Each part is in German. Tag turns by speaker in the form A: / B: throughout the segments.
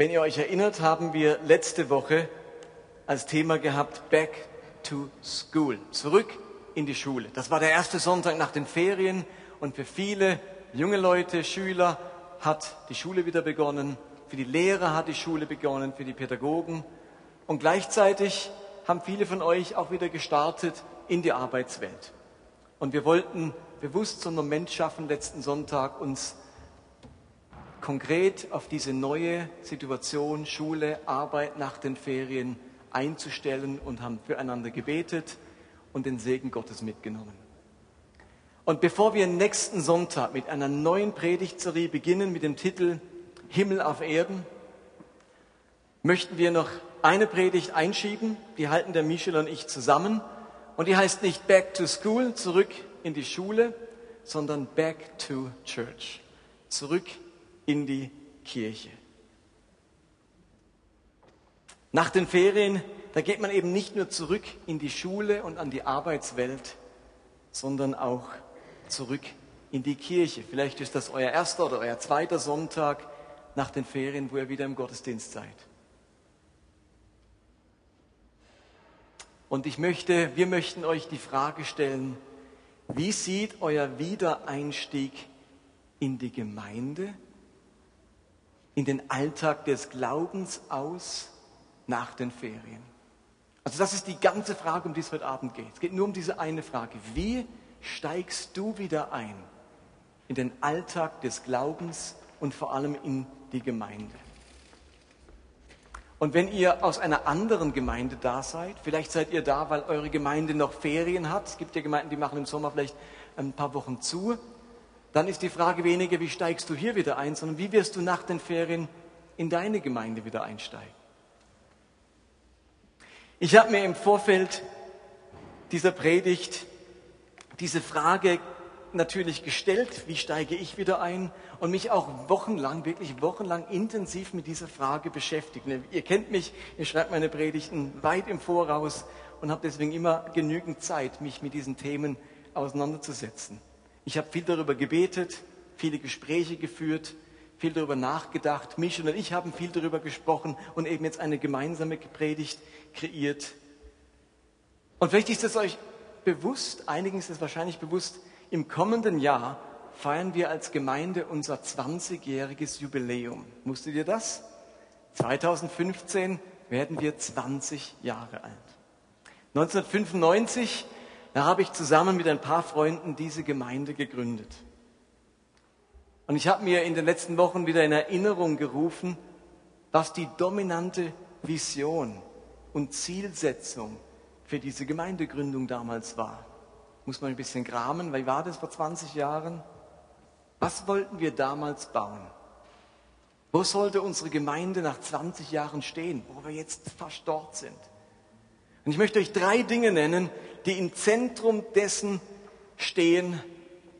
A: Wenn ihr euch erinnert, haben wir letzte Woche als Thema gehabt Back to School, zurück in die Schule. Das war der erste Sonntag nach den Ferien und für viele junge Leute, Schüler hat die Schule wieder begonnen, für die Lehrer hat die Schule begonnen, für die Pädagogen und gleichzeitig haben viele von euch auch wieder gestartet in die Arbeitswelt. Und wir wollten bewusst so einen Moment schaffen, letzten Sonntag uns konkret auf diese neue Situation, Schule, Arbeit nach den Ferien einzustellen und haben füreinander gebetet und den Segen Gottes mitgenommen. Und bevor wir nächsten Sonntag mit einer neuen Predigtserie beginnen mit dem Titel Himmel auf Erden, möchten wir noch eine Predigt einschieben, die halten der Michel und ich zusammen. Und die heißt nicht Back to School, zurück in die Schule, sondern Back to Church, zurück in die Kirche. Nach den Ferien, da geht man eben nicht nur zurück in die Schule und an die Arbeitswelt, sondern auch zurück in die Kirche. Vielleicht ist das euer erster oder euer zweiter Sonntag nach den Ferien, wo ihr wieder im Gottesdienst seid. Und ich möchte, wir möchten euch die Frage stellen, wie sieht euer Wiedereinstieg in die Gemeinde, in den Alltag des Glaubens aus nach den Ferien? Also das ist die ganze Frage, um die es heute Abend geht. Es geht nur um diese eine Frage. Wie steigst du wieder ein in den Alltag des Glaubens und vor allem in die Gemeinde? Und wenn ihr aus einer anderen Gemeinde da seid, vielleicht seid ihr da, weil eure Gemeinde noch Ferien hat, es gibt ja Gemeinden, die machen im Sommer vielleicht ein paar Wochen zu, dann ist die Frage weniger, wie steigst du hier wieder ein, sondern wie wirst du nach den Ferien in deine Gemeinde wieder einsteigen. Ich habe mir im Vorfeld dieser Predigt diese Frage natürlich gestellt, wie steige ich wieder ein und mich auch wochenlang, wirklich wochenlang intensiv mit dieser Frage beschäftigt. Ihr kennt mich, ihr schreibt meine Predigten weit im Voraus und habe deswegen immer genügend Zeit, mich mit diesen Themen auseinanderzusetzen. Ich habe viel darüber gebetet, viele Gespräche geführt, viel darüber nachgedacht. Michel und ich haben viel darüber gesprochen und eben jetzt eine gemeinsame Predigt kreiert. Und vielleicht ist es euch bewusst, einigen ist es wahrscheinlich bewusst, im kommenden Jahr feiern wir als Gemeinde unser 20-jähriges Jubiläum. Musstet ihr das? 2015 werden wir 20 Jahre alt. 1995, da habe ich zusammen mit ein paar Freunden diese Gemeinde gegründet. Und ich habe mir in den letzten Wochen wieder in Erinnerung gerufen, was die dominante Vision und Zielsetzung für diese Gemeindegründung damals war muss man ein bisschen gramen. Wie war das vor 20 Jahren? Was wollten wir damals bauen? Wo sollte unsere Gemeinde nach 20 Jahren stehen, wo wir jetzt fast dort sind? Und ich möchte euch drei Dinge nennen, die im Zentrum dessen stehen,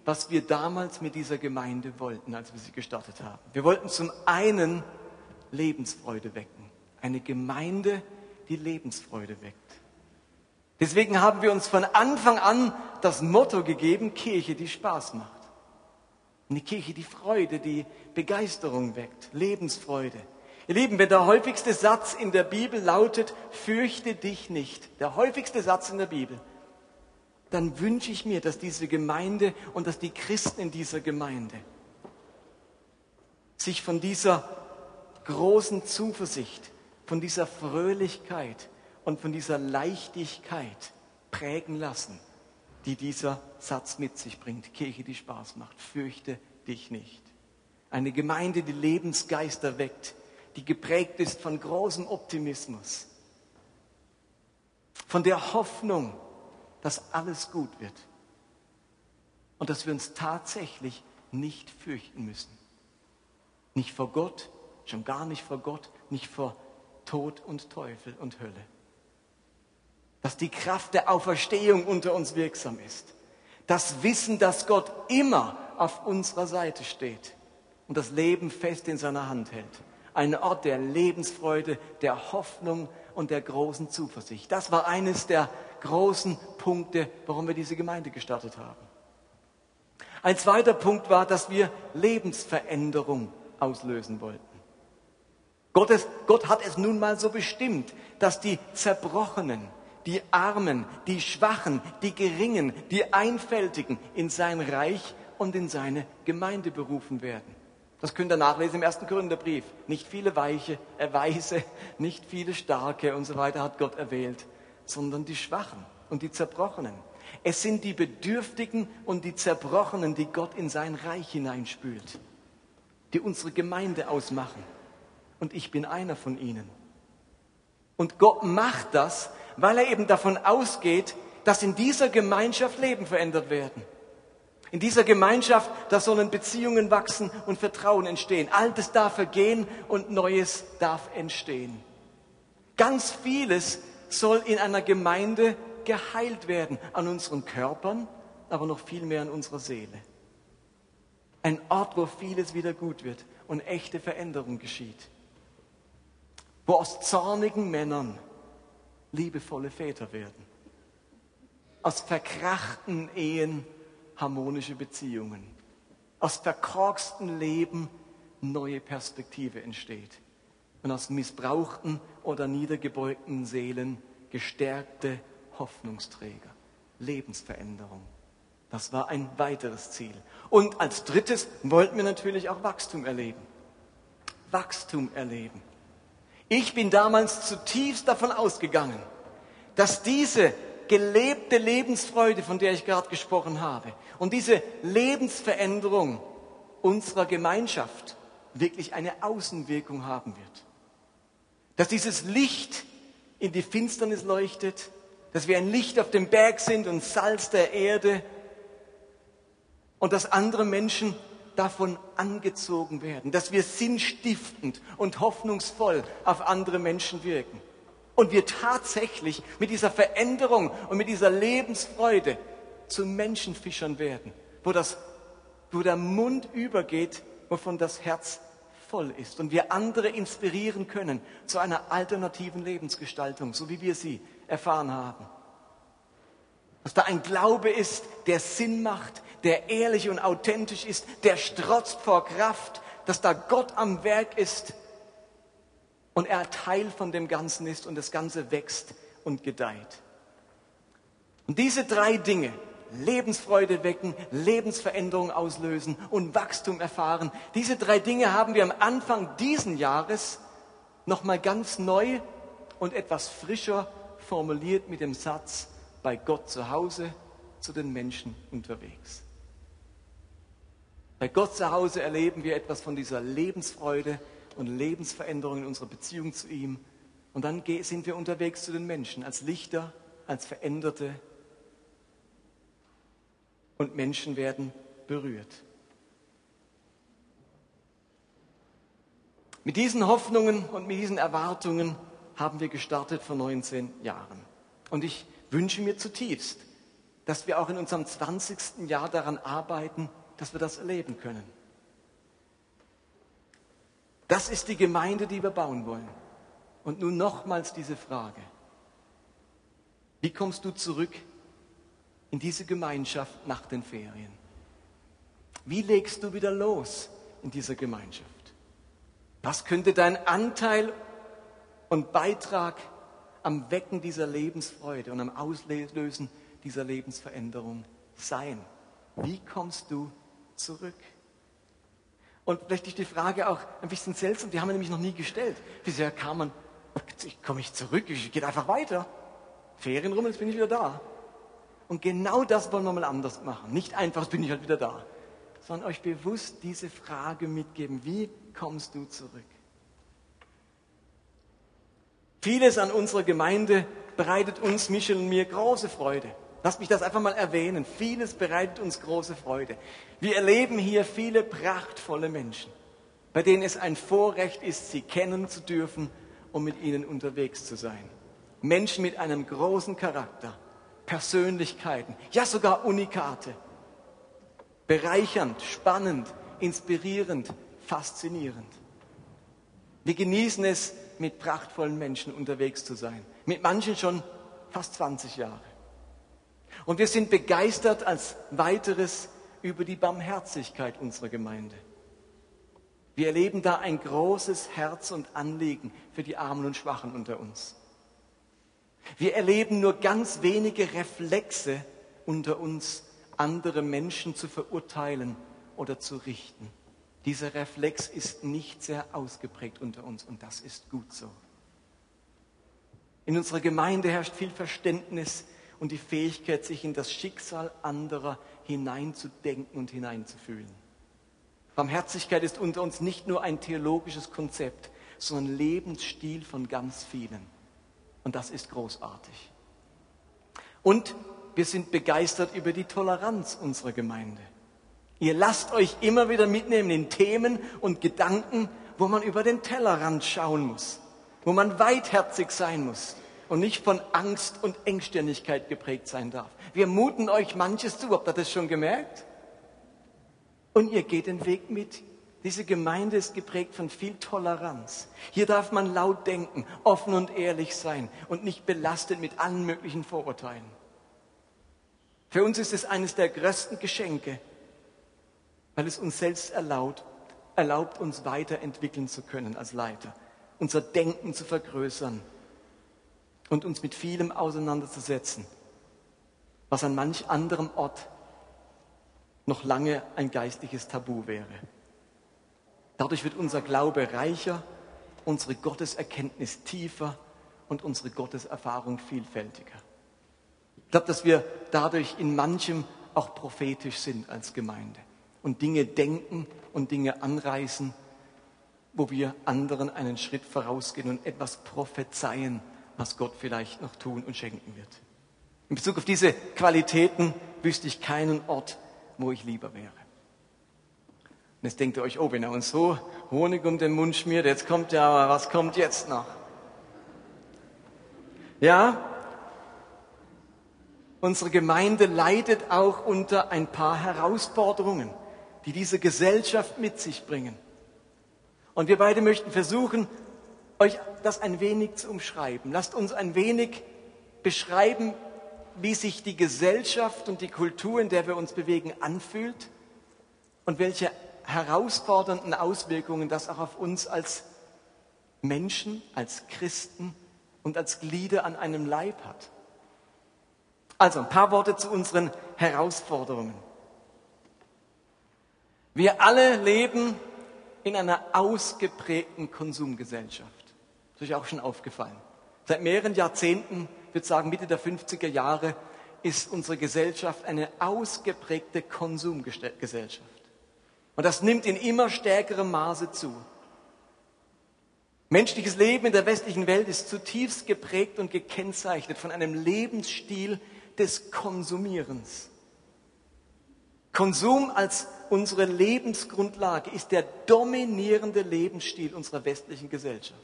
A: was wir damals mit dieser Gemeinde wollten, als wir sie gestartet haben. Wir wollten zum einen Lebensfreude wecken. Eine Gemeinde, die Lebensfreude weckt. Deswegen haben wir uns von Anfang an das Motto gegeben, Kirche, die Spaß macht. Eine Kirche, die Freude, die Begeisterung weckt, Lebensfreude. Ihr Lieben, wenn der häufigste Satz in der Bibel lautet, fürchte dich nicht, der häufigste Satz in der Bibel, dann wünsche ich mir, dass diese Gemeinde und dass die Christen in dieser Gemeinde sich von dieser großen Zuversicht, von dieser Fröhlichkeit, und von dieser Leichtigkeit prägen lassen, die dieser Satz mit sich bringt. Kirche, die Spaß macht, fürchte dich nicht. Eine Gemeinde, die Lebensgeister weckt, die geprägt ist von großem Optimismus, von der Hoffnung, dass alles gut wird und dass wir uns tatsächlich nicht fürchten müssen. Nicht vor Gott, schon gar nicht vor Gott, nicht vor Tod und Teufel und Hölle dass die Kraft der Auferstehung unter uns wirksam ist. Das Wissen, dass Gott immer auf unserer Seite steht und das Leben fest in seiner Hand hält. Ein Ort der Lebensfreude, der Hoffnung und der großen Zuversicht. Das war eines der großen Punkte, warum wir diese Gemeinde gestartet haben. Ein zweiter Punkt war, dass wir Lebensveränderung auslösen wollten. Gottes, Gott hat es nun mal so bestimmt, dass die Zerbrochenen, die Armen, die Schwachen, die Geringen, die Einfältigen in sein Reich und in seine Gemeinde berufen werden. Das könnt ihr nachlesen im ersten Korintherbrief. Nicht viele Weiche, äh, Weise, nicht viele Starke und so weiter hat Gott erwählt, sondern die Schwachen und die Zerbrochenen. Es sind die Bedürftigen und die Zerbrochenen, die Gott in sein Reich hineinspült, die unsere Gemeinde ausmachen. Und ich bin einer von ihnen. Und Gott macht das, weil er eben davon ausgeht, dass in dieser Gemeinschaft Leben verändert werden. In dieser Gemeinschaft, da sollen Beziehungen wachsen und Vertrauen entstehen. Altes darf vergehen und Neues darf entstehen. Ganz vieles soll in einer Gemeinde geheilt werden, an unseren Körpern, aber noch viel mehr an unserer Seele. Ein Ort, wo vieles wieder gut wird und echte Veränderung geschieht. Wo aus zornigen Männern liebevolle Väter werden. Aus verkrachten Ehen harmonische Beziehungen. Aus verkorksten Leben neue Perspektive entsteht. Und aus missbrauchten oder niedergebeugten Seelen gestärkte Hoffnungsträger. Lebensveränderung. Das war ein weiteres Ziel. Und als drittes wollten wir natürlich auch Wachstum erleben. Wachstum erleben. Ich bin damals zutiefst davon ausgegangen, dass diese gelebte Lebensfreude, von der ich gerade gesprochen habe, und diese Lebensveränderung unserer Gemeinschaft wirklich eine Außenwirkung haben wird. Dass dieses Licht in die Finsternis leuchtet, dass wir ein Licht auf dem Berg sind und Salz der Erde und dass andere Menschen davon angezogen werden, dass wir sinnstiftend und hoffnungsvoll auf andere Menschen wirken und wir tatsächlich mit dieser Veränderung und mit dieser Lebensfreude zu Menschenfischern werden, wo, das, wo der Mund übergeht, wovon das Herz voll ist und wir andere inspirieren können zu einer alternativen Lebensgestaltung, so wie wir sie erfahren haben. Dass da ein Glaube ist, der Sinn macht, der ehrlich und authentisch ist, der strotzt vor Kraft, dass da Gott am Werk ist und er Teil von dem Ganzen ist und das Ganze wächst und gedeiht. Und diese drei Dinge, Lebensfreude wecken, Lebensveränderung auslösen und Wachstum erfahren, diese drei Dinge haben wir am Anfang diesen Jahres nochmal ganz neu und etwas frischer formuliert mit dem Satz, bei Gott zu Hause, zu den Menschen unterwegs. Bei Gott zu Hause erleben wir etwas von dieser Lebensfreude, und Lebensveränderung in unserer Beziehung zu ihm. Und dann sind wir unterwegs zu den Menschen als Lichter, als Veränderte. Und Menschen werden berührt. Mit diesen Hoffnungen und mit diesen Erwartungen haben wir gestartet vor 19 Jahren. Und ich wünsche mir zutiefst, dass wir auch in unserem 20. Jahr daran arbeiten, dass wir das erleben können. Das ist die Gemeinde, die wir bauen wollen. Und nun nochmals diese Frage. Wie kommst du zurück in diese Gemeinschaft nach den Ferien? Wie legst du wieder los in dieser Gemeinschaft? Was könnte dein Anteil und Beitrag am Wecken dieser Lebensfreude und am Auslösen dieser Lebensveränderung sein? Wie kommst du zurück? Und vielleicht ist die Frage auch ein bisschen seltsam, die haben wir nämlich noch nie gestellt. Wieso kam man, komme ich zurück, ich gehe einfach weiter. Ferien rum, jetzt bin ich wieder da. Und genau das wollen wir mal anders machen. Nicht einfach, bin ich halt wieder da. Sondern euch bewusst diese Frage mitgeben, wie kommst du zurück? Vieles an unserer Gemeinde bereitet uns, Michel und mir, große Freude. Lass mich das einfach mal erwähnen. Vieles bereitet uns große Freude. Wir erleben hier viele prachtvolle Menschen, bei denen es ein Vorrecht ist, sie kennen zu dürfen und mit ihnen unterwegs zu sein. Menschen mit einem großen Charakter, Persönlichkeiten, ja sogar Unikate. Bereichernd, spannend, inspirierend, faszinierend. Wir genießen es, mit prachtvollen Menschen unterwegs zu sein. Mit manchen schon fast 20 Jahre. Und wir sind begeistert als weiteres über die Barmherzigkeit unserer Gemeinde. Wir erleben da ein großes Herz und Anliegen für die Armen und Schwachen unter uns. Wir erleben nur ganz wenige Reflexe unter uns, andere Menschen zu verurteilen oder zu richten. Dieser Reflex ist nicht sehr ausgeprägt unter uns und das ist gut so. In unserer Gemeinde herrscht viel Verständnis und die Fähigkeit, sich in das Schicksal anderer hineinzudenken und hineinzufühlen. Barmherzigkeit ist unter uns nicht nur ein theologisches Konzept, sondern Lebensstil von ganz vielen. Und das ist großartig. Und wir sind begeistert über die Toleranz unserer Gemeinde. Ihr lasst euch immer wieder mitnehmen in Themen und Gedanken, wo man über den Tellerrand schauen muss, wo man weitherzig sein muss und nicht von Angst und Engstirnigkeit geprägt sein darf. Wir muten euch manches zu, habt ihr das schon gemerkt? Und ihr geht den Weg mit. Diese Gemeinde ist geprägt von viel Toleranz. Hier darf man laut denken, offen und ehrlich sein und nicht belastet mit allen möglichen Vorurteilen. Für uns ist es eines der größten Geschenke, weil es uns selbst erlaubt, erlaubt, uns weiterentwickeln zu können als Leiter, unser Denken zu vergrößern und uns mit vielem auseinanderzusetzen, was an manch anderem Ort noch lange ein geistliches Tabu wäre. Dadurch wird unser Glaube reicher, unsere Gotteserkenntnis tiefer und unsere Gotteserfahrung vielfältiger. Ich glaube, dass wir dadurch in manchem auch prophetisch sind als Gemeinde und Dinge denken und Dinge anreißen, wo wir anderen einen Schritt vorausgehen und etwas prophezeien, was Gott vielleicht noch tun und schenken wird. In Bezug auf diese Qualitäten wüsste ich keinen Ort, wo ich lieber wäre. Und jetzt denkt ihr euch, oh, wenn er uns so Honig um den Mund schmiert, jetzt kommt ja, aber was kommt jetzt noch? Ja, unsere Gemeinde leidet auch unter ein paar Herausforderungen, die diese Gesellschaft mit sich bringen. Und wir beide möchten versuchen, euch das ein wenig zu umschreiben. Lasst uns ein wenig beschreiben, wie sich die Gesellschaft und die Kultur, in der wir uns bewegen, anfühlt und welche herausfordernden Auswirkungen das auch auf uns als Menschen, als Christen und als Glieder an einem Leib hat. Also ein paar Worte zu unseren Herausforderungen. Wir alle leben in einer ausgeprägten Konsumgesellschaft. Das ist euch auch schon aufgefallen. Seit mehreren Jahrzehnten, ich würde sagen Mitte der 50er Jahre, ist unsere Gesellschaft eine ausgeprägte Konsumgesellschaft. Und das nimmt in immer stärkerem Maße zu. Menschliches Leben in der westlichen Welt ist zutiefst geprägt und gekennzeichnet von einem Lebensstil des Konsumierens. Konsum als unsere Lebensgrundlage ist der dominierende Lebensstil unserer westlichen Gesellschaft.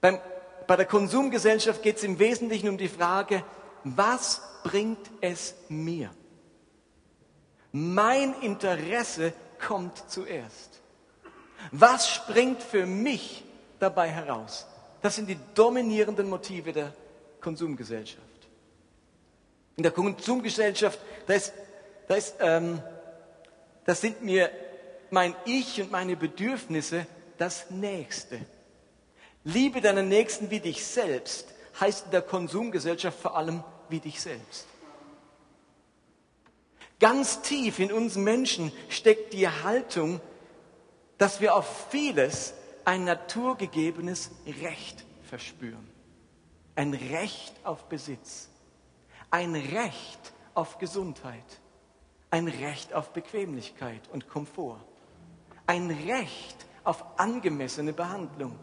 A: Beim, bei der Konsumgesellschaft geht es im Wesentlichen um die Frage, was bringt es mir? Mein Interesse kommt zuerst. Was springt für mich dabei heraus? Das sind die dominierenden Motive der Konsumgesellschaft. In der Konsumgesellschaft, da, ist, da, ist, ähm, da sind mir mein Ich und meine Bedürfnisse das Nächste. Liebe deinen Nächsten wie dich selbst heißt in der Konsumgesellschaft vor allem wie dich selbst. Ganz tief in uns Menschen steckt die Haltung, dass wir auf vieles ein naturgegebenes Recht verspüren. Ein Recht auf Besitz. Ein Recht auf Gesundheit. Ein Recht auf Bequemlichkeit und Komfort. Ein Recht auf angemessene Behandlung.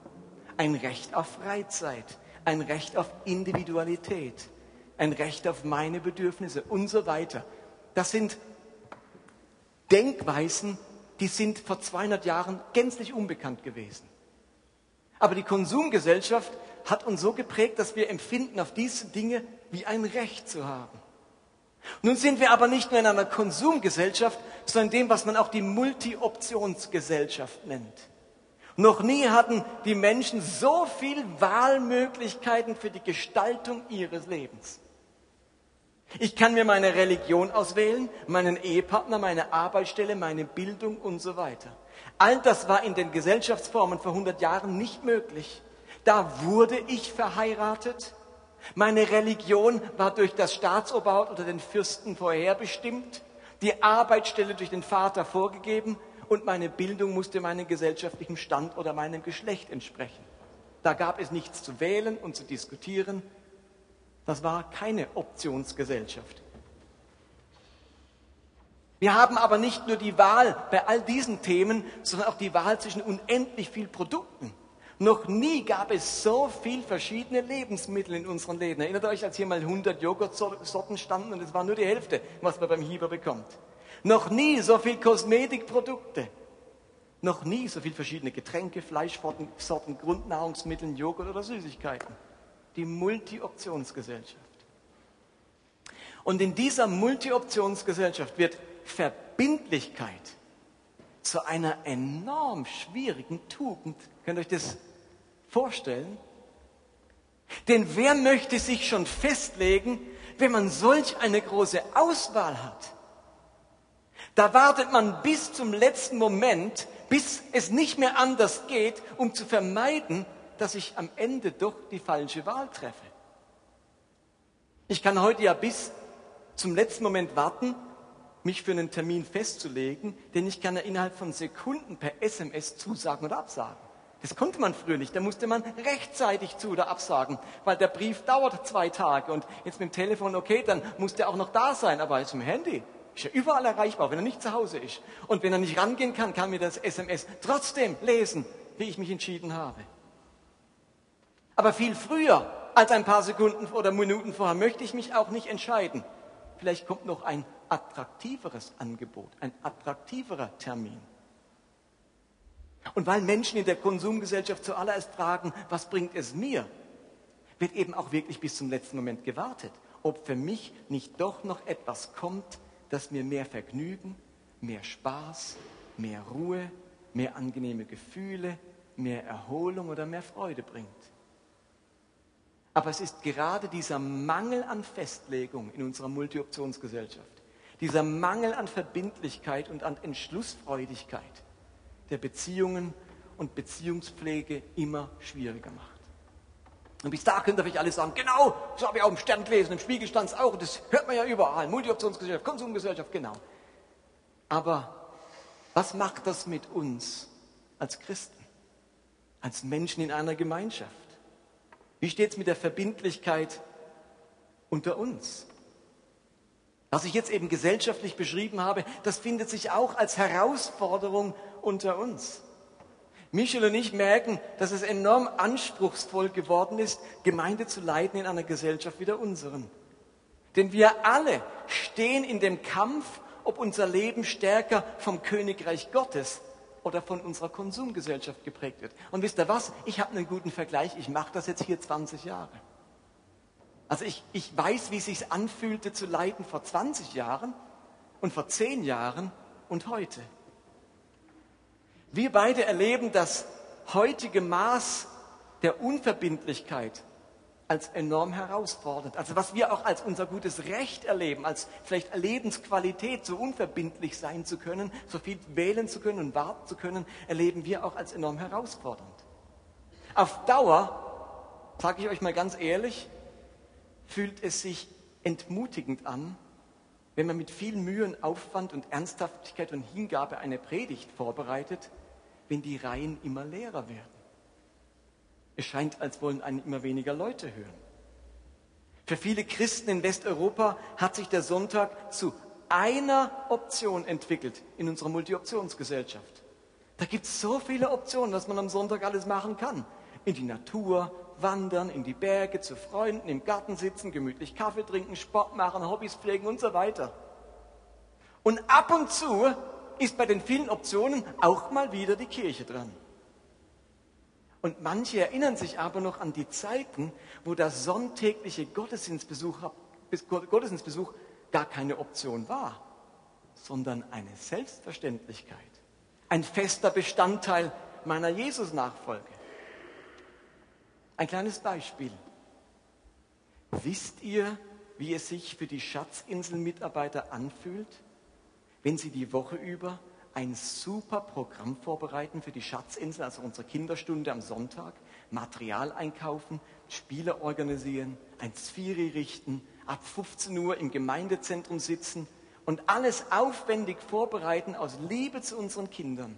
A: Ein Recht auf Freizeit. Ein Recht auf Individualität. Ein Recht auf meine Bedürfnisse und so weiter. Das sind Denkweisen, die sind vor 200 Jahren gänzlich unbekannt gewesen. Aber die Konsumgesellschaft hat uns so geprägt, dass wir empfinden, auf diese Dinge wie ein Recht zu haben. Nun sind wir aber nicht nur in einer Konsumgesellschaft, sondern in dem, was man auch die Multi-Optionsgesellschaft nennt. Noch nie hatten die Menschen so viel Wahlmöglichkeiten für die Gestaltung ihres Lebens. Ich kann mir meine Religion auswählen, meinen Ehepartner, meine Arbeitsstelle, meine Bildung und so weiter. All das war in den Gesellschaftsformen vor 100 Jahren nicht möglich. Da wurde ich verheiratet. Meine Religion war durch das Staatsoberhaupt oder den Fürsten vorherbestimmt, die Arbeitsstelle durch den Vater vorgegeben und meine Bildung musste meinem gesellschaftlichen Stand oder meinem Geschlecht entsprechen. Da gab es nichts zu wählen und zu diskutieren. Das war keine Optionsgesellschaft. Wir haben aber nicht nur die Wahl bei all diesen Themen, sondern auch die Wahl zwischen unendlich vielen Produkten. Noch nie gab es so viel verschiedene Lebensmittel in unseren Läden. Erinnert euch, als hier mal 100 Joghurtsorten standen und es war nur die Hälfte, was man beim Hieber bekommt. Noch nie so viel Kosmetikprodukte. Noch nie so viel verschiedene Getränke, Fleischsorten, Sorten, Grundnahrungsmittel, Joghurt oder Süßigkeiten. Die Multi-Optionsgesellschaft. Und in dieser Multi-Optionsgesellschaft wird Verbindlichkeit zu einer enorm schwierigen Tugend. Könnt ihr euch das vorstellen? Denn wer möchte sich schon festlegen, wenn man solch eine große Auswahl hat? Da wartet man bis zum letzten Moment, bis es nicht mehr anders geht, um zu vermeiden, dass ich am Ende doch die falsche Wahl treffe. Ich kann heute ja bis zum letzten Moment warten, mich für einen Termin festzulegen, denn ich kann ja innerhalb von Sekunden per SMS zusagen oder absagen. Das konnte man früher nicht. Da musste man rechtzeitig zu oder absagen, weil der Brief dauert zwei Tage und jetzt mit dem Telefon, okay, dann muss der auch noch da sein, aber im Handy ist ja überall erreichbar, wenn er nicht zu Hause ist. Und wenn er nicht rangehen kann, kann mir das SMS trotzdem lesen, wie ich mich entschieden habe. Aber viel früher als ein paar Sekunden oder Minuten vorher möchte ich mich auch nicht entscheiden. Vielleicht kommt noch ein attraktiveres Angebot, ein attraktiverer Termin. Und weil Menschen in der Konsumgesellschaft zuallererst fragen, was bringt es mir, wird eben auch wirklich bis zum letzten Moment gewartet, ob für mich nicht doch noch etwas kommt, das mir mehr Vergnügen, mehr Spaß, mehr Ruhe, mehr angenehme Gefühle, mehr Erholung oder mehr Freude bringt. Aber es ist gerade dieser Mangel an Festlegung in unserer Multi-Optionsgesellschaft, dieser Mangel an Verbindlichkeit und an Entschlussfreudigkeit, der Beziehungen und Beziehungspflege immer schwieriger macht. Und bis da könnt ihr euch alle sagen, genau, das habe ich auch im Stern gelesen, im Spiegel stand es auch, das hört man ja überall, Multi-Optionsgesellschaft, Konsumgesellschaft, genau. Aber was macht das mit uns als Christen, als Menschen in einer Gemeinschaft? Wie steht es mit der Verbindlichkeit unter uns? Was ich jetzt eben gesellschaftlich beschrieben habe, das findet sich auch als Herausforderung unter uns. Michel und ich merken, dass es enorm anspruchsvoll geworden ist, Gemeinde zu leiten in einer Gesellschaft wie der unseren. Denn wir alle stehen in dem Kampf, ob unser Leben stärker vom Königreich Gottes oder von unserer Konsumgesellschaft geprägt wird. Und wisst ihr was? Ich habe einen guten Vergleich. Ich mache das jetzt hier 20 Jahre. Also ich, ich weiß, wie es sich anfühlte zu leiden vor 20 Jahren und vor 10 Jahren und heute. Wir beide erleben das heutige Maß der Unverbindlichkeit als enorm herausfordernd. Also was wir auch als unser gutes Recht erleben, als vielleicht Lebensqualität, so unverbindlich sein zu können, so viel wählen zu können und warten zu können, erleben wir auch als enorm herausfordernd. Auf Dauer, sage ich euch mal ganz ehrlich, fühlt es sich entmutigend an, wenn man mit viel Mühe und Aufwand und Ernsthaftigkeit und Hingabe eine Predigt vorbereitet, wenn die Reihen immer leerer werden. Es scheint, als wollen einen immer weniger Leute hören. Für viele Christen in Westeuropa hat sich der Sonntag zu einer Option entwickelt in unserer Multi-Optionsgesellschaft. Da gibt es so viele Optionen, was man am Sonntag alles machen kann. In die Natur, wandern, in die Berge, zu Freunden, im Garten sitzen, gemütlich Kaffee trinken, Sport machen, Hobbys pflegen und so weiter. Und ab und zu ist bei den vielen Optionen auch mal wieder die Kirche dran. Und manche erinnern sich aber noch an die Zeiten, wo der sonntägliche Gottesdienstbesuch, Gottesdienstbesuch gar keine Option war, sondern eine Selbstverständlichkeit, ein fester Bestandteil meiner Jesus-Nachfolge. Ein kleines Beispiel. Wisst ihr, wie es sich für die Schatzinsel-Mitarbeiter anfühlt, wenn sie die Woche über ein super Programm vorbereiten für die Schatzinsel, also unsere Kinderstunde am Sonntag, Material einkaufen, Spiele organisieren, ein Zfiri richten, ab 15 Uhr im Gemeindezentrum sitzen und alles aufwendig vorbereiten aus Liebe zu unseren Kindern.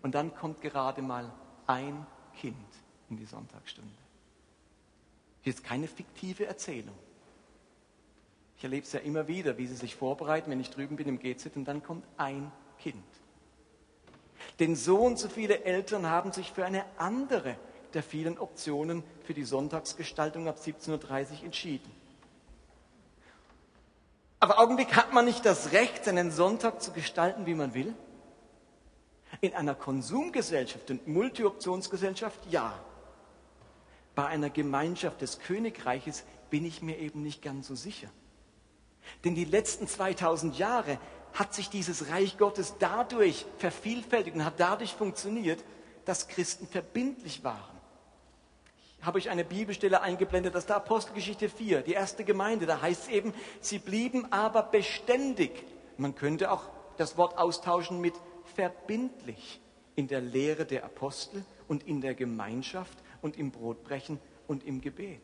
A: Und dann kommt gerade mal ein Kind in die Sonntagsstunde. Hier ist keine fiktive Erzählung. Ich erlebe es ja immer wieder, wie sie sich vorbereiten, wenn ich drüben bin im GZ und dann kommt ein Kind. Denn so und so viele Eltern haben sich für eine andere der vielen Optionen für die Sonntagsgestaltung ab 17.30 Uhr entschieden. Aber Augenblick hat man nicht das Recht, seinen Sonntag zu gestalten, wie man will? In einer Konsumgesellschaft und Multi-Optionsgesellschaft ja. Bei einer Gemeinschaft des Königreiches bin ich mir eben nicht ganz so sicher. Denn die letzten 2000 Jahre hat sich dieses Reich Gottes dadurch vervielfältigt und hat dadurch funktioniert, dass Christen verbindlich waren. Ich habe euch eine Bibelstelle eingeblendet, das ist der Apostelgeschichte 4, die erste Gemeinde. Da heißt es eben, sie blieben aber beständig. Man könnte auch das Wort austauschen mit verbindlich in der Lehre der Apostel und in der Gemeinschaft und im Brotbrechen und im Gebet.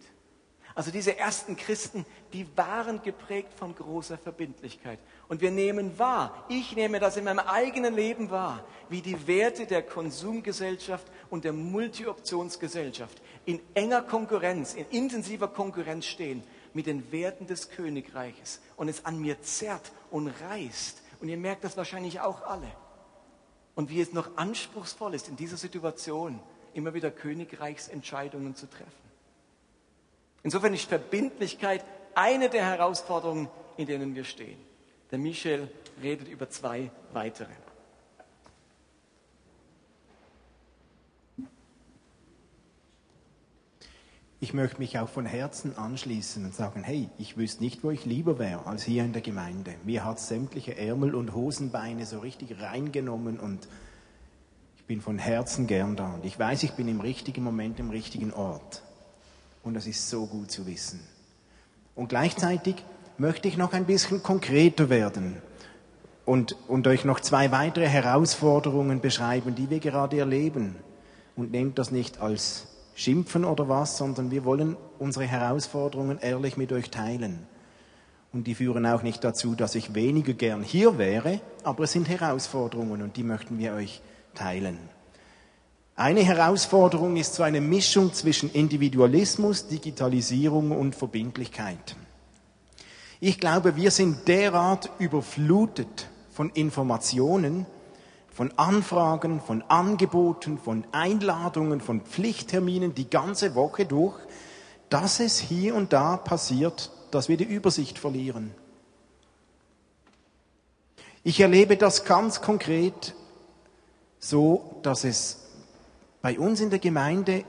A: Also diese ersten Christen, die waren geprägt von großer Verbindlichkeit. Und wir nehmen wahr, ich nehme das in meinem eigenen Leben wahr, wie die Werte der Konsumgesellschaft und der Multi-Optionsgesellschaft in enger Konkurrenz, in intensiver Konkurrenz stehen mit den Werten des Königreiches und es an mir zerrt und reißt. Und ihr merkt das wahrscheinlich auch alle. Und wie es noch anspruchsvoll ist, in dieser Situation immer wieder Königreichsentscheidungen zu treffen. Insofern ist Verbindlichkeit eine der Herausforderungen, in denen wir stehen. Der Michel redet über zwei weitere.
B: Ich möchte mich auch von Herzen anschließen und sagen, hey, ich wüsste nicht, wo ich lieber wäre als hier in der Gemeinde. Mir hat sämtliche Ärmel und Hosenbeine so richtig reingenommen und ich bin von Herzen gern da. Und ich weiß, ich bin im richtigen Moment im richtigen Ort. Und das ist so gut zu wissen. Und gleichzeitig möchte ich noch ein bisschen konkreter werden und, und euch noch zwei weitere Herausforderungen beschreiben, die wir gerade erleben. Und nehmt das nicht als Schimpfen oder was, sondern wir wollen unsere Herausforderungen ehrlich mit euch teilen. Und die führen auch nicht dazu, dass ich weniger gern hier wäre, aber es sind Herausforderungen und die möchten wir euch teilen. Eine Herausforderung ist so eine Mischung zwischen Individualismus, Digitalisierung und Verbindlichkeit. Ich glaube, wir sind derart überflutet von Informationen, von Anfragen, von Angeboten, von Einladungen, von Pflichtterminen die ganze Woche durch, dass es hier und da passiert, dass wir die Übersicht verlieren. Ich erlebe das ganz konkret so, dass es bei uns in der Gemeinde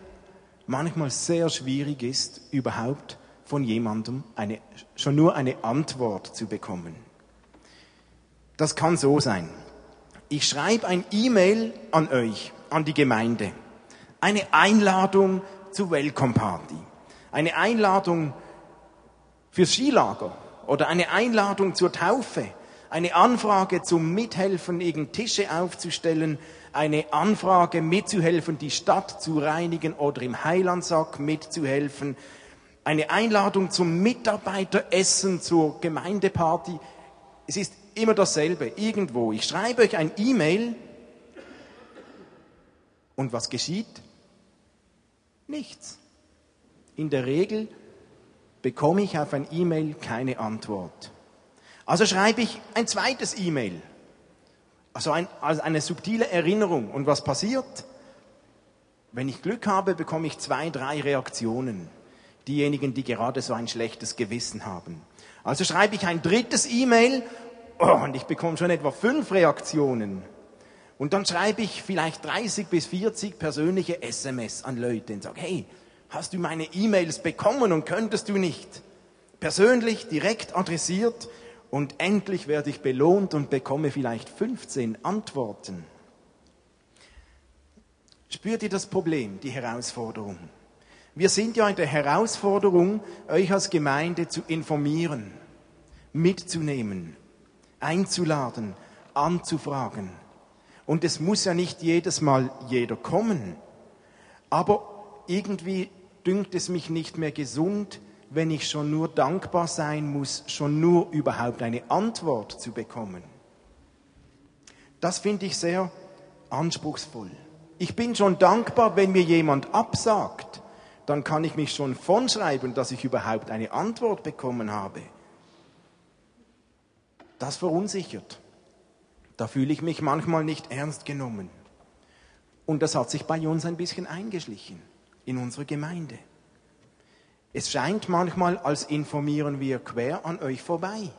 B: manchmal sehr schwierig ist, überhaupt von jemandem eine, schon nur eine Antwort zu bekommen. Das kann so sein. Ich schreibe ein E-Mail an euch, an die Gemeinde. Eine Einladung zur Welcome Party. Eine Einladung fürs Skilager oder eine Einladung zur Taufe. Eine Anfrage zum Mithelfen, irgend Tische aufzustellen, eine Anfrage mitzuhelfen, die Stadt zu reinigen oder im Heilandsack mitzuhelfen, eine Einladung zum Mitarbeiteressen, zur Gemeindeparty. Es ist immer dasselbe, irgendwo. Ich schreibe euch ein E-Mail und was geschieht? Nichts. In der Regel bekomme ich auf ein E-Mail keine Antwort. Also schreibe ich ein zweites E-Mail also, ein, also eine subtile Erinnerung. Und was passiert? Wenn ich Glück habe, bekomme ich zwei, drei Reaktionen. Diejenigen, die gerade so ein schlechtes Gewissen haben. Also schreibe ich ein drittes E-Mail oh, und ich bekomme schon etwa fünf Reaktionen. Und dann schreibe ich vielleicht 30 bis 40 persönliche SMS an Leute und sage, hey, hast du meine E-Mails bekommen und könntest du nicht? Persönlich, direkt adressiert und endlich werde ich belohnt und bekomme vielleicht 15 Antworten. Spürt ihr das Problem, die Herausforderung? Wir sind ja in der Herausforderung, euch als Gemeinde zu informieren, mitzunehmen, einzuladen, anzufragen. Und es muss ja nicht jedes Mal jeder kommen. Aber irgendwie dünkt es mich nicht mehr gesund, wenn ich schon nur dankbar sein muss, schon nur überhaupt eine Antwort zu bekommen. Das finde ich sehr anspruchsvoll. Ich bin schon dankbar, wenn mir jemand absagt. Dann kann ich mich schon vonschreiben, dass ich überhaupt eine Antwort bekommen habe. Das verunsichert. Da fühle ich mich manchmal nicht ernst genommen. Und das hat sich bei uns ein bisschen eingeschlichen in unsere Gemeinde. Es scheint manchmal, als informieren wir quer an euch vorbei.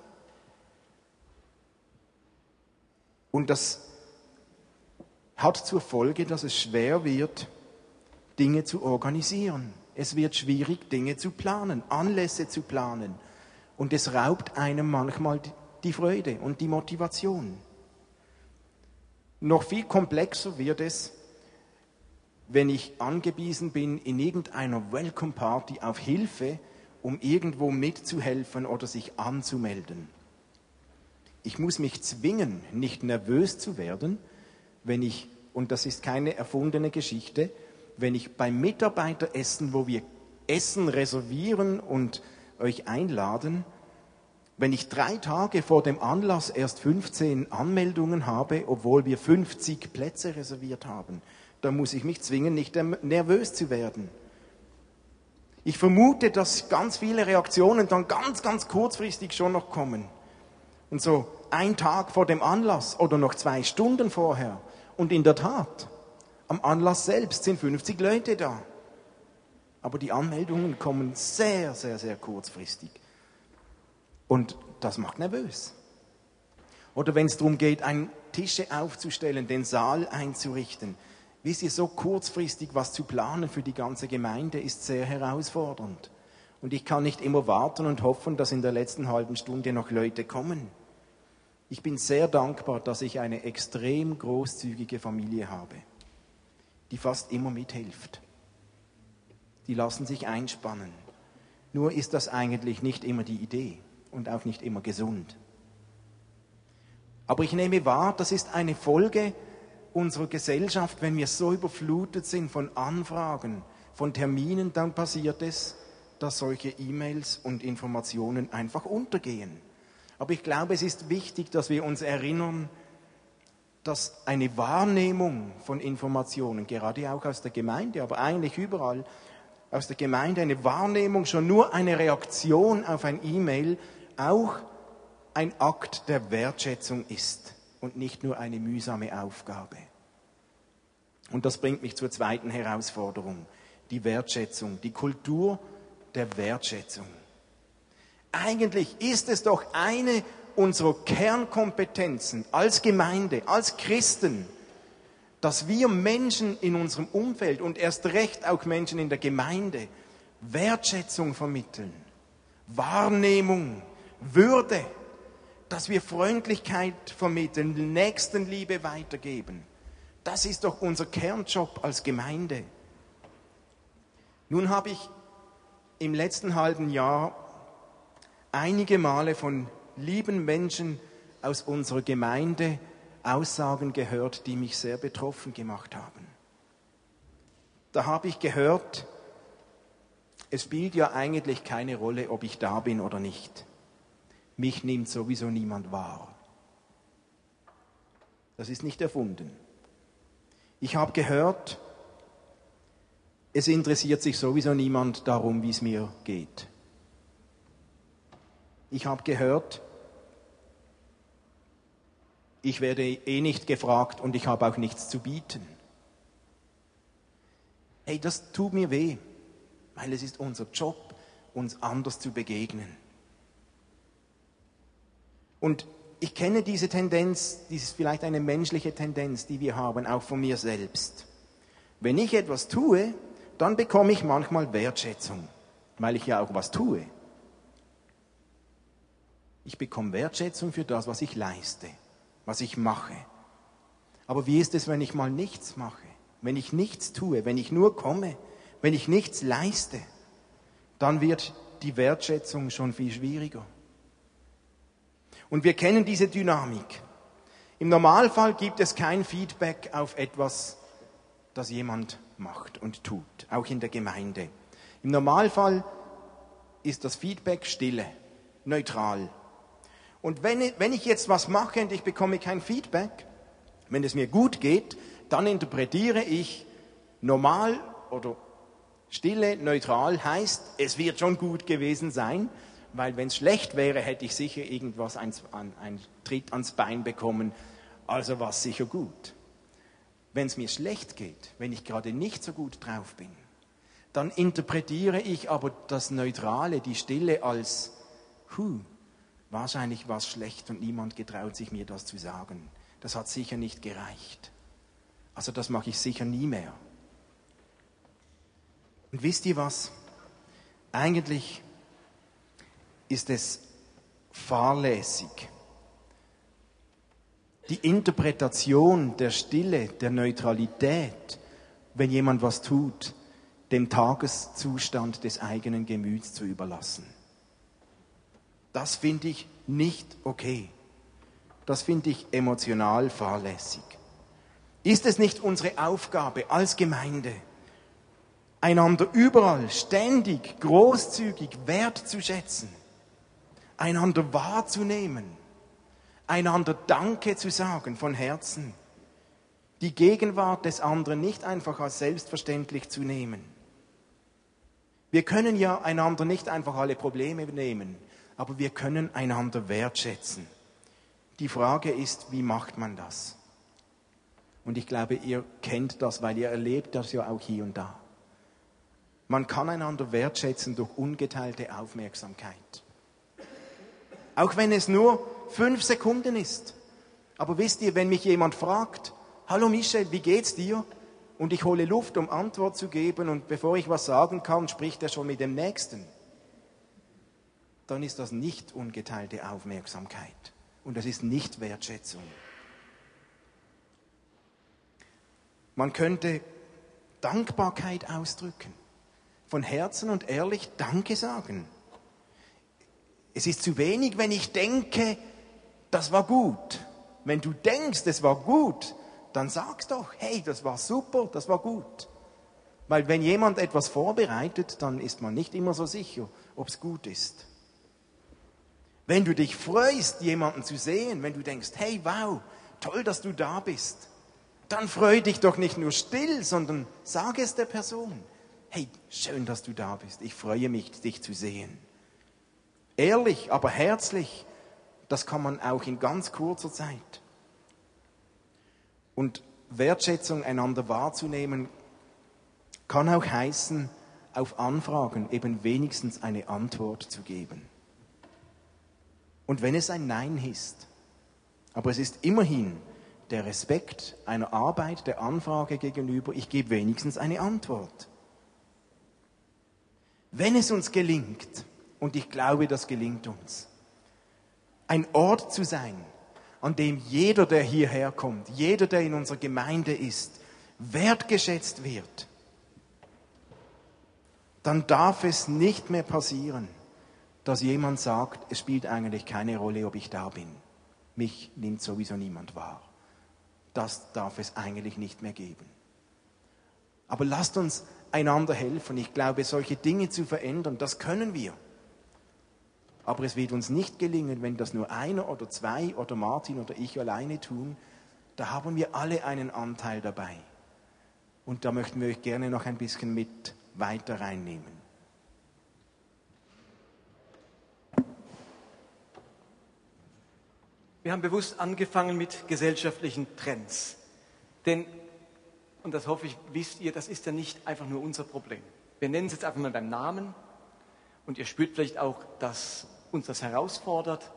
B: Und das hat zur Folge, dass es schwer wird, Dinge zu organisieren. Es wird schwierig, Dinge zu planen, Anlässe zu planen. Und es raubt einem manchmal die Freude und die Motivation. Noch viel komplexer wird es, wenn ich angewiesen bin in irgendeiner Welcome Party auf Hilfe, um irgendwo mitzuhelfen oder sich anzumelden. Ich muss mich zwingen, nicht nervös zu werden, wenn ich, und das ist keine erfundene Geschichte, wenn ich beim Mitarbeiteressen, wo wir Essen reservieren und euch einladen, wenn ich drei Tage vor dem Anlass erst 15 Anmeldungen habe, obwohl wir 50 Plätze reserviert haben, dann muss ich mich zwingen, nicht nervös zu werden. Ich vermute, dass ganz viele Reaktionen dann ganz, ganz kurzfristig schon noch kommen. Und so ein Tag vor dem Anlass oder noch zwei Stunden vorher. Und in der Tat, am Anlass selbst sind 50 Leute da. Aber die Anmeldungen kommen sehr, sehr, sehr kurzfristig. Und das macht nervös. Oder wenn es darum geht, einen Tische aufzustellen, den Saal einzurichten. Wisst ihr, so kurzfristig was zu planen für die ganze Gemeinde ist sehr herausfordernd. Und ich kann nicht immer warten und hoffen, dass in der letzten halben Stunde noch Leute kommen. Ich bin sehr dankbar, dass ich eine extrem großzügige Familie habe, die fast immer mithilft. Die lassen sich einspannen. Nur ist das eigentlich nicht immer die Idee und auch nicht immer gesund. Aber ich nehme wahr, das ist eine Folge unserer Gesellschaft, wenn wir so überflutet sind von Anfragen, von Terminen, dann passiert es, dass solche E-Mails und Informationen einfach untergehen. Aber ich glaube, es ist wichtig, dass wir uns erinnern, dass eine Wahrnehmung von Informationen, gerade auch aus der Gemeinde, aber eigentlich überall aus der Gemeinde, eine Wahrnehmung, schon nur eine Reaktion auf ein E-Mail, auch ein Akt der Wertschätzung ist und nicht nur eine mühsame Aufgabe. Und das bringt mich zur zweiten Herausforderung, die Wertschätzung, die Kultur der Wertschätzung. Eigentlich ist es doch eine unserer Kernkompetenzen als Gemeinde, als Christen, dass wir Menschen in unserem Umfeld und erst recht auch Menschen in der Gemeinde Wertschätzung vermitteln, Wahrnehmung, Würde, dass wir Freundlichkeit vermitteln, Nächstenliebe weitergeben. Das ist doch unser Kernjob als Gemeinde. Nun habe ich im letzten halben Jahr einige Male von lieben Menschen aus unserer Gemeinde Aussagen gehört, die mich sehr betroffen gemacht haben. Da habe ich gehört, es spielt ja eigentlich keine Rolle, ob ich da bin oder nicht. Mich nimmt sowieso niemand wahr. Das ist nicht erfunden. Ich habe gehört, es interessiert sich sowieso niemand darum, wie es mir geht. Ich habe gehört, ich werde eh nicht gefragt und ich habe auch nichts zu bieten. Hey, das tut mir weh, weil es ist unser Job, uns anders zu begegnen. Und ich kenne diese Tendenz, dies ist vielleicht eine menschliche Tendenz, die wir haben, auch von mir selbst. Wenn ich etwas tue, dann bekomme ich manchmal Wertschätzung, weil ich ja auch was tue. Ich bekomme Wertschätzung für das, was ich leiste, was ich mache. Aber wie ist es, wenn ich mal nichts mache, wenn ich nichts tue, wenn ich nur komme, wenn ich nichts leiste? Dann wird die Wertschätzung schon viel schwieriger. Und wir kennen diese Dynamik. Im Normalfall gibt es kein Feedback auf etwas, das jemand macht und tut, auch in der Gemeinde. Im Normalfall ist das Feedback stille, neutral. Und wenn, wenn ich jetzt was mache und ich bekomme kein Feedback, wenn es mir gut geht, dann interpretiere ich normal oder stille, neutral heißt, es wird schon gut gewesen sein, weil wenn es schlecht wäre, hätte ich sicher irgendwas, ein, ein Tritt ans Bein bekommen, also war es sicher gut. Wenn es mir schlecht geht, wenn ich gerade nicht so gut drauf bin, dann interpretiere ich aber das Neutrale, die Stille als, hu, wahrscheinlich war es schlecht und niemand getraut sich mir das zu sagen. Das hat sicher nicht gereicht. Also das mache ich sicher nie mehr. Und wisst ihr was? Eigentlich ist es fahrlässig. Die Interpretation der Stille, der Neutralität, wenn jemand was tut, dem Tageszustand des eigenen Gemüts zu überlassen. Das finde ich nicht okay. Das finde ich emotional fahrlässig. Ist es nicht unsere Aufgabe als Gemeinde, einander überall ständig, großzügig wertzuschätzen, einander wahrzunehmen, einander Danke zu sagen von Herzen, die Gegenwart des anderen nicht einfach als selbstverständlich zu nehmen? Wir können ja einander nicht einfach alle Probleme nehmen, aber wir können einander wertschätzen. Die Frage ist, wie macht man das? Und ich glaube, ihr kennt das, weil ihr erlebt das ja auch hier und da. Man kann einander wertschätzen durch ungeteilte Aufmerksamkeit. Auch wenn es nur fünf Sekunden ist. Aber wisst ihr, wenn mich jemand fragt, hallo Michel, wie geht's dir? und ich hole Luft, um Antwort zu geben und bevor ich was sagen kann, spricht er schon mit dem Nächsten, dann ist das nicht ungeteilte Aufmerksamkeit und das ist nicht Wertschätzung. Man könnte Dankbarkeit ausdrücken, von Herzen und ehrlich Danke sagen. Es ist zu wenig, wenn ich denke, das war gut. Wenn du denkst, es war gut, dann sag's doch, hey, das war super, das war gut. Weil wenn jemand etwas vorbereitet, dann ist man nicht immer so sicher, ob es gut ist. Wenn du dich freust, jemanden zu sehen, wenn du denkst, hey, wow, toll, dass du da bist, dann freu dich doch nicht nur still, sondern sag es der Person. Hey, schön, dass du da bist. Ich freue mich, dich zu sehen. Ehrlich, aber herzlich, das kann man auch in ganz kurzer Zeit. Und Wertschätzung einander wahrzunehmen, kann auch heißen, auf Anfragen eben wenigstens eine Antwort zu geben. Und wenn es ein Nein ist, aber es ist immerhin der Respekt einer Arbeit, der Anfrage gegenüber, ich gebe wenigstens eine Antwort. Wenn es uns gelingt, und ich glaube, das gelingt uns, ein Ort zu sein, an dem jeder, der hierher kommt, jeder, der in unserer Gemeinde ist, wertgeschätzt wird, dann darf es nicht mehr passieren, dass jemand sagt, es spielt eigentlich keine Rolle, ob ich da bin. Mich nimmt sowieso niemand wahr. Das darf es eigentlich nicht mehr geben. Aber lasst uns einander helfen. Ich glaube, solche Dinge zu verändern, das können wir. Aber es wird uns nicht gelingen, wenn das nur einer oder zwei oder Martin oder ich alleine tun. Da haben wir alle einen Anteil dabei. Und da möchten wir euch gerne noch ein bisschen mit weiter reinnehmen.
A: Wir haben bewusst angefangen mit gesellschaftlichen Trends. Denn, und das hoffe ich, wisst ihr, das ist ja nicht einfach nur unser Problem. Wir nennen es jetzt einfach mal beim Namen. Und ihr spürt vielleicht auch, dass uns das herausfordert.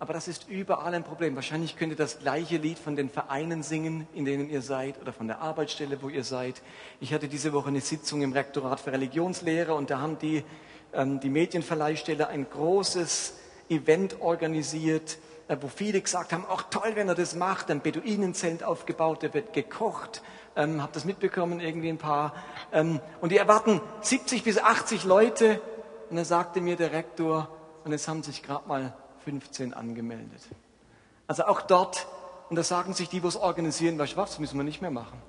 A: Aber das ist überall ein Problem. Wahrscheinlich könnt ihr das gleiche Lied von den Vereinen singen, in denen ihr seid, oder von der Arbeitsstelle, wo ihr seid. Ich hatte diese Woche eine Sitzung im Rektorat für Religionslehre und da haben die, ähm, die Medienverleihstelle ein großes Event organisiert, äh, wo viele gesagt haben, auch toll, wenn er das macht, ein Beduinenzelt aufgebaut, der wird gekocht. Ähm, habt das mitbekommen, irgendwie ein paar. Ähm, und die erwarten 70 bis 80 Leute. Und dann sagte mir der Rektor, und es haben sich gerade mal 15 angemeldet. Also auch dort und da sagen sich die, wo es organisieren, weißt du was, müssen wir nicht mehr machen.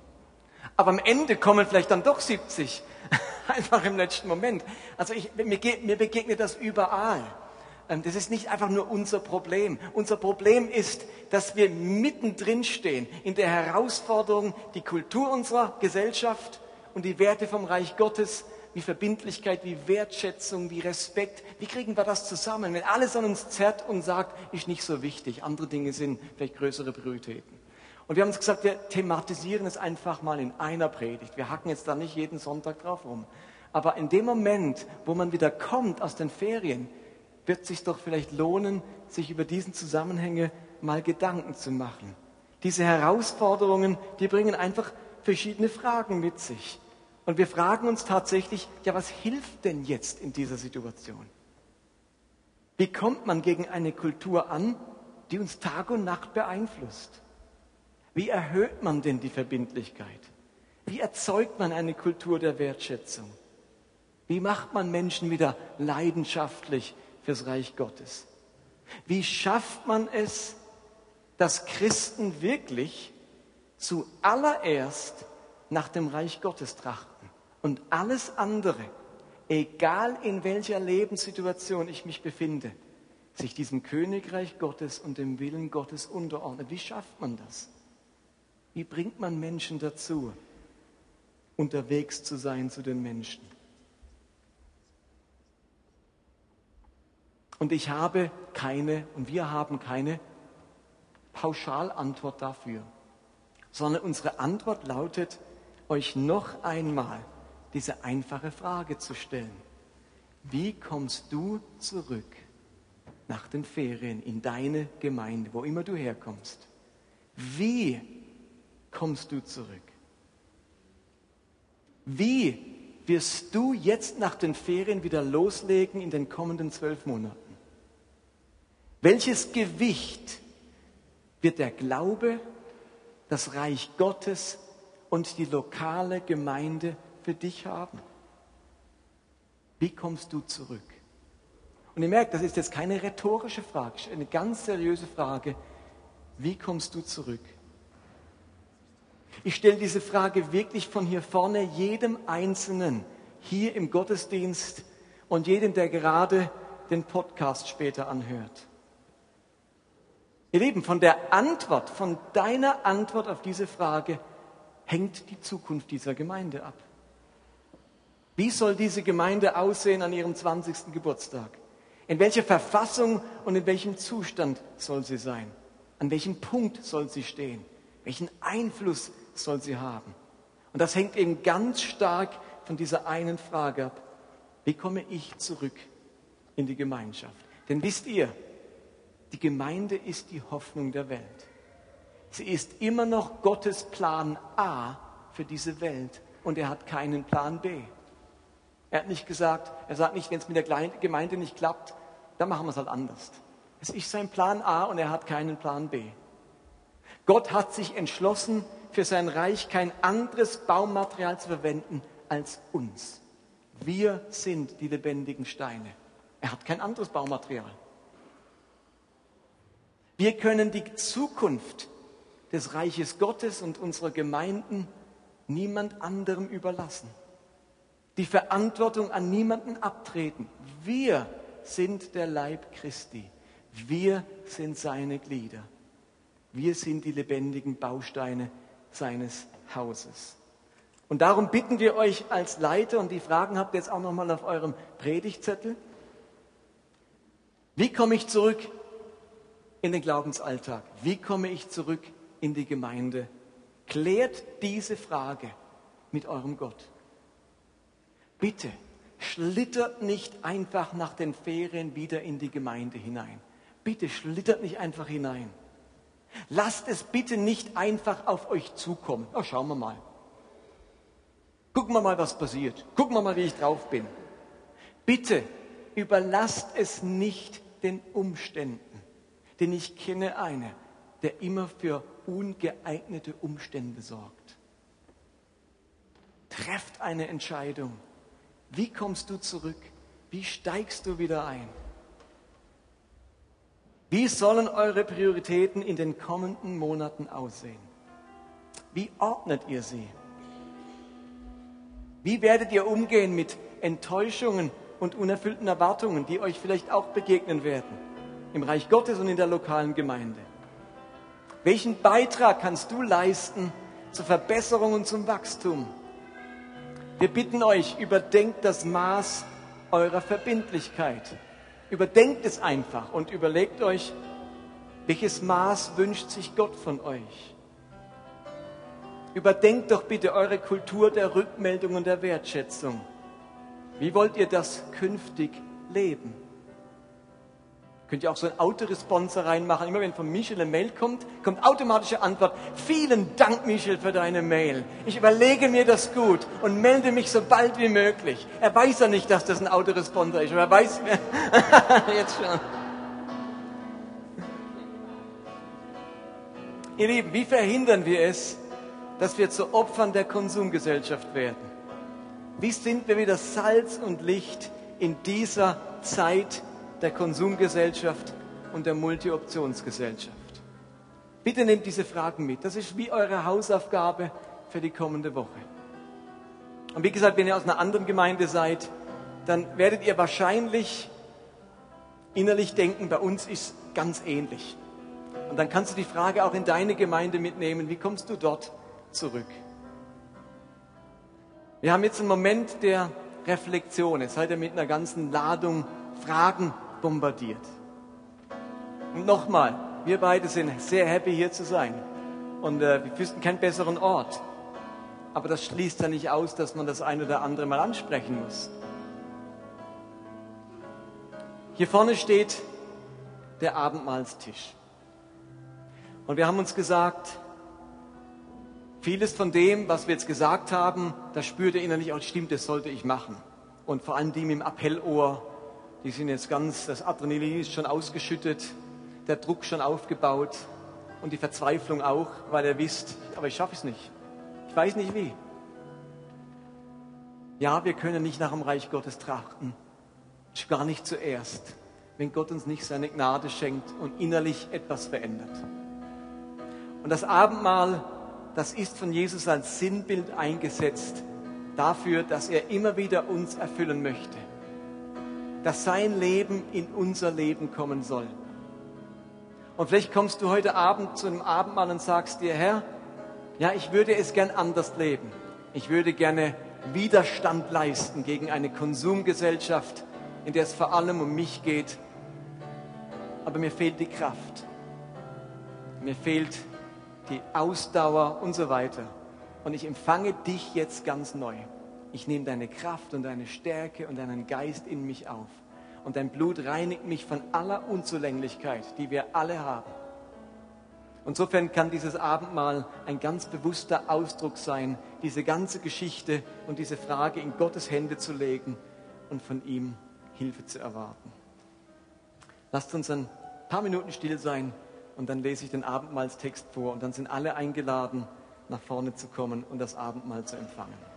A: Aber am Ende kommen vielleicht dann doch 70. Einfach im letzten Moment. Also ich, mir, mir begegnet das überall. Ähm, das ist nicht einfach nur unser Problem. Unser Problem ist, dass wir mittendrin stehen in der Herausforderung, die Kultur unserer Gesellschaft und die Werte vom Reich Gottes, wie Verbindlichkeit, wie Wertschätzung, wie Respekt. Wie kriegen wir das zusammen, wenn alles an uns zerrt und sagt, ist nicht so wichtig, andere Dinge sind vielleicht größere Prioritäten. Und wir haben uns gesagt, wir thematisieren es einfach mal in einer Predigt. Wir hacken jetzt da nicht jeden Sonntag drauf rum. Aber in dem Moment, wo man wieder kommt aus den Ferien, wird es sich doch vielleicht lohnen, sich über diesen Zusammenhänge mal Gedanken zu machen. Diese Herausforderungen, die bringen einfach verschiedene Fragen mit sich. Und wir fragen uns tatsächlich, ja, was hilft denn jetzt in dieser Situation? Wie kommt man gegen eine Kultur an, die uns Tag und Nacht beeinflusst? Wie erhöht man denn die Verbindlichkeit? Wie erzeugt man eine Kultur der Wertschätzung? Wie macht man Menschen wieder leidenschaftlich fürs Reich Gottes? Wie schafft man es, dass Christen wirklich zuallererst nach dem Reich Gottes trachten und alles andere, egal in welcher Lebenssituation ich mich befinde, sich diesem Königreich Gottes und dem Willen Gottes unterordnet? Wie schafft man das? Wie bringt man Menschen dazu, unterwegs zu sein zu den Menschen? Und ich habe keine, und wir haben keine Pauschalantwort dafür, sondern unsere Antwort lautet, euch noch einmal diese einfache Frage zu stellen. Wie kommst du zurück nach den Ferien in deine Gemeinde, wo immer du herkommst? Wie kommst du zurück? Wie wirst du jetzt nach den Ferien wieder loslegen in den kommenden zwölf Monaten? Welches Gewicht wird der Glaube, das Reich Gottes und die lokale Gemeinde für dich haben? Wie kommst du zurück? Und ihr merkt, das ist jetzt keine rhetorische Frage, eine ganz seriöse Frage. Wie kommst du zurück? Ich stelle diese Frage wirklich von hier vorne jedem Einzelnen hier im Gottesdienst und jedem, der gerade den Podcast später anhört. Ihr Lieben, von der Antwort, von deiner Antwort auf diese Frage hängt die Zukunft dieser Gemeinde ab. Wie soll diese Gemeinde aussehen an ihrem 20. Geburtstag? In welcher Verfassung und in welchem Zustand soll sie sein? An welchem Punkt soll sie stehen? Welchen Einfluss soll sie haben? Und das hängt eben ganz stark von dieser einen Frage ab. Wie komme ich zurück in die Gemeinschaft? Denn wisst ihr, die Gemeinde ist die Hoffnung der Welt. Sie ist immer noch Gottes Plan A für diese Welt und er hat keinen Plan B. Er hat nicht gesagt, er sagt nicht, wenn es mit der Gemeinde nicht klappt, dann machen wir es halt anders. Es ist sein Plan A und er hat keinen Plan B. Gott hat sich entschlossen, für sein Reich kein anderes Baumaterial zu verwenden als uns. Wir sind die lebendigen Steine. Er hat kein anderes Baumaterial. Wir können die Zukunft des Reiches Gottes und unserer Gemeinden niemand anderem überlassen. Die Verantwortung an niemanden abtreten. Wir sind der Leib Christi. Wir sind seine Glieder. Wir sind die lebendigen Bausteine seines Hauses. Und darum bitten wir euch als Leiter, und die Fragen habt ihr jetzt auch nochmal auf eurem Predigtzettel, wie komme ich zurück in den Glaubensalltag? Wie komme ich zurück in die Gemeinde? Klärt diese Frage mit eurem Gott. Bitte, schlittert nicht einfach nach den Ferien wieder in die Gemeinde hinein. Bitte schlittert nicht einfach hinein. Lasst es bitte nicht einfach auf euch zukommen. Oh, schauen wir mal. Gucken wir mal, was passiert. Gucken wir mal, wie ich drauf bin. Bitte überlasst es nicht den Umständen. Denn ich kenne einen, der immer für ungeeignete Umstände sorgt. Trefft eine Entscheidung. Wie kommst du zurück? Wie steigst du wieder ein? Wie sollen eure Prioritäten in den kommenden Monaten aussehen? Wie ordnet ihr sie? Wie werdet ihr umgehen mit Enttäuschungen und unerfüllten Erwartungen, die euch vielleicht auch begegnen werden im Reich Gottes und in der lokalen Gemeinde? Welchen Beitrag kannst du leisten zur Verbesserung und zum Wachstum? Wir bitten euch, überdenkt das Maß eurer Verbindlichkeit. Überdenkt es einfach und überlegt euch, welches Maß wünscht sich Gott von euch? Überdenkt doch bitte eure Kultur der Rückmeldung und der Wertschätzung. Wie wollt ihr das künftig leben? Könnt ihr auch so einen Autoresponsor reinmachen. Immer wenn von Michel eine Mail kommt, kommt automatische Antwort. Vielen Dank, Michel, für deine Mail. Ich überlege mir das gut und melde mich so bald wie möglich. Er weiß ja nicht, dass das ein Autoresponsor ist, aber er weiß jetzt schon. Ihr Lieben, wie verhindern wir es, dass wir zu Opfern der Konsumgesellschaft werden? Wie sind wir wieder Salz und Licht in dieser Zeit, der Konsumgesellschaft und der Multi-Optionsgesellschaft. Bitte nehmt diese Fragen mit. Das ist wie eure Hausaufgabe für die kommende Woche. Und wie gesagt, wenn ihr aus einer anderen Gemeinde seid, dann werdet ihr wahrscheinlich innerlich denken, bei uns ist ganz ähnlich. Und dann kannst du die Frage auch in deine Gemeinde mitnehmen, wie kommst du dort zurück? Wir haben jetzt einen Moment der Reflexion. Jetzt seid ihr mit einer ganzen Ladung Fragen bombardiert. Und nochmal, wir beide sind sehr happy hier zu sein. Und äh, wir wüssten keinen besseren Ort. Aber das schließt ja nicht aus, dass man das ein oder andere mal ansprechen muss. Hier vorne steht der Abendmahlstisch. Und wir haben uns gesagt, vieles von dem, was wir jetzt gesagt haben, da spürt er innerlich auch, stimmt, das sollte ich machen. Und vor allem dem Appellohr, die sind jetzt ganz, das Adrenalin ist schon ausgeschüttet, der Druck schon aufgebaut und die Verzweiflung auch, weil er wisst, aber ich schaffe es nicht. Ich weiß nicht wie. Ja, wir können nicht nach dem Reich Gottes trachten. Gar nicht zuerst, wenn Gott uns nicht seine Gnade schenkt und innerlich etwas verändert. Und das Abendmahl, das ist von Jesus als Sinnbild eingesetzt dafür, dass er immer wieder uns erfüllen möchte dass sein Leben in unser Leben kommen soll. Und vielleicht kommst du heute Abend zu einem Abendmahl und sagst dir, Herr, ja, ich würde es gern anders leben. Ich würde gerne Widerstand leisten gegen eine Konsumgesellschaft, in der es vor allem um mich geht. Aber mir fehlt die Kraft. Mir fehlt die Ausdauer und so weiter. Und ich empfange dich jetzt ganz neu. Ich nehme deine Kraft und deine Stärke und deinen Geist in mich auf. Und dein Blut reinigt mich von aller Unzulänglichkeit, die wir alle haben. Insofern kann dieses Abendmahl ein ganz bewusster Ausdruck sein, diese ganze Geschichte und diese Frage in Gottes Hände zu legen und von ihm Hilfe zu erwarten. Lasst uns ein paar Minuten still sein und dann lese ich den Abendmahlstext vor und dann sind alle eingeladen, nach vorne zu kommen und das Abendmahl zu empfangen.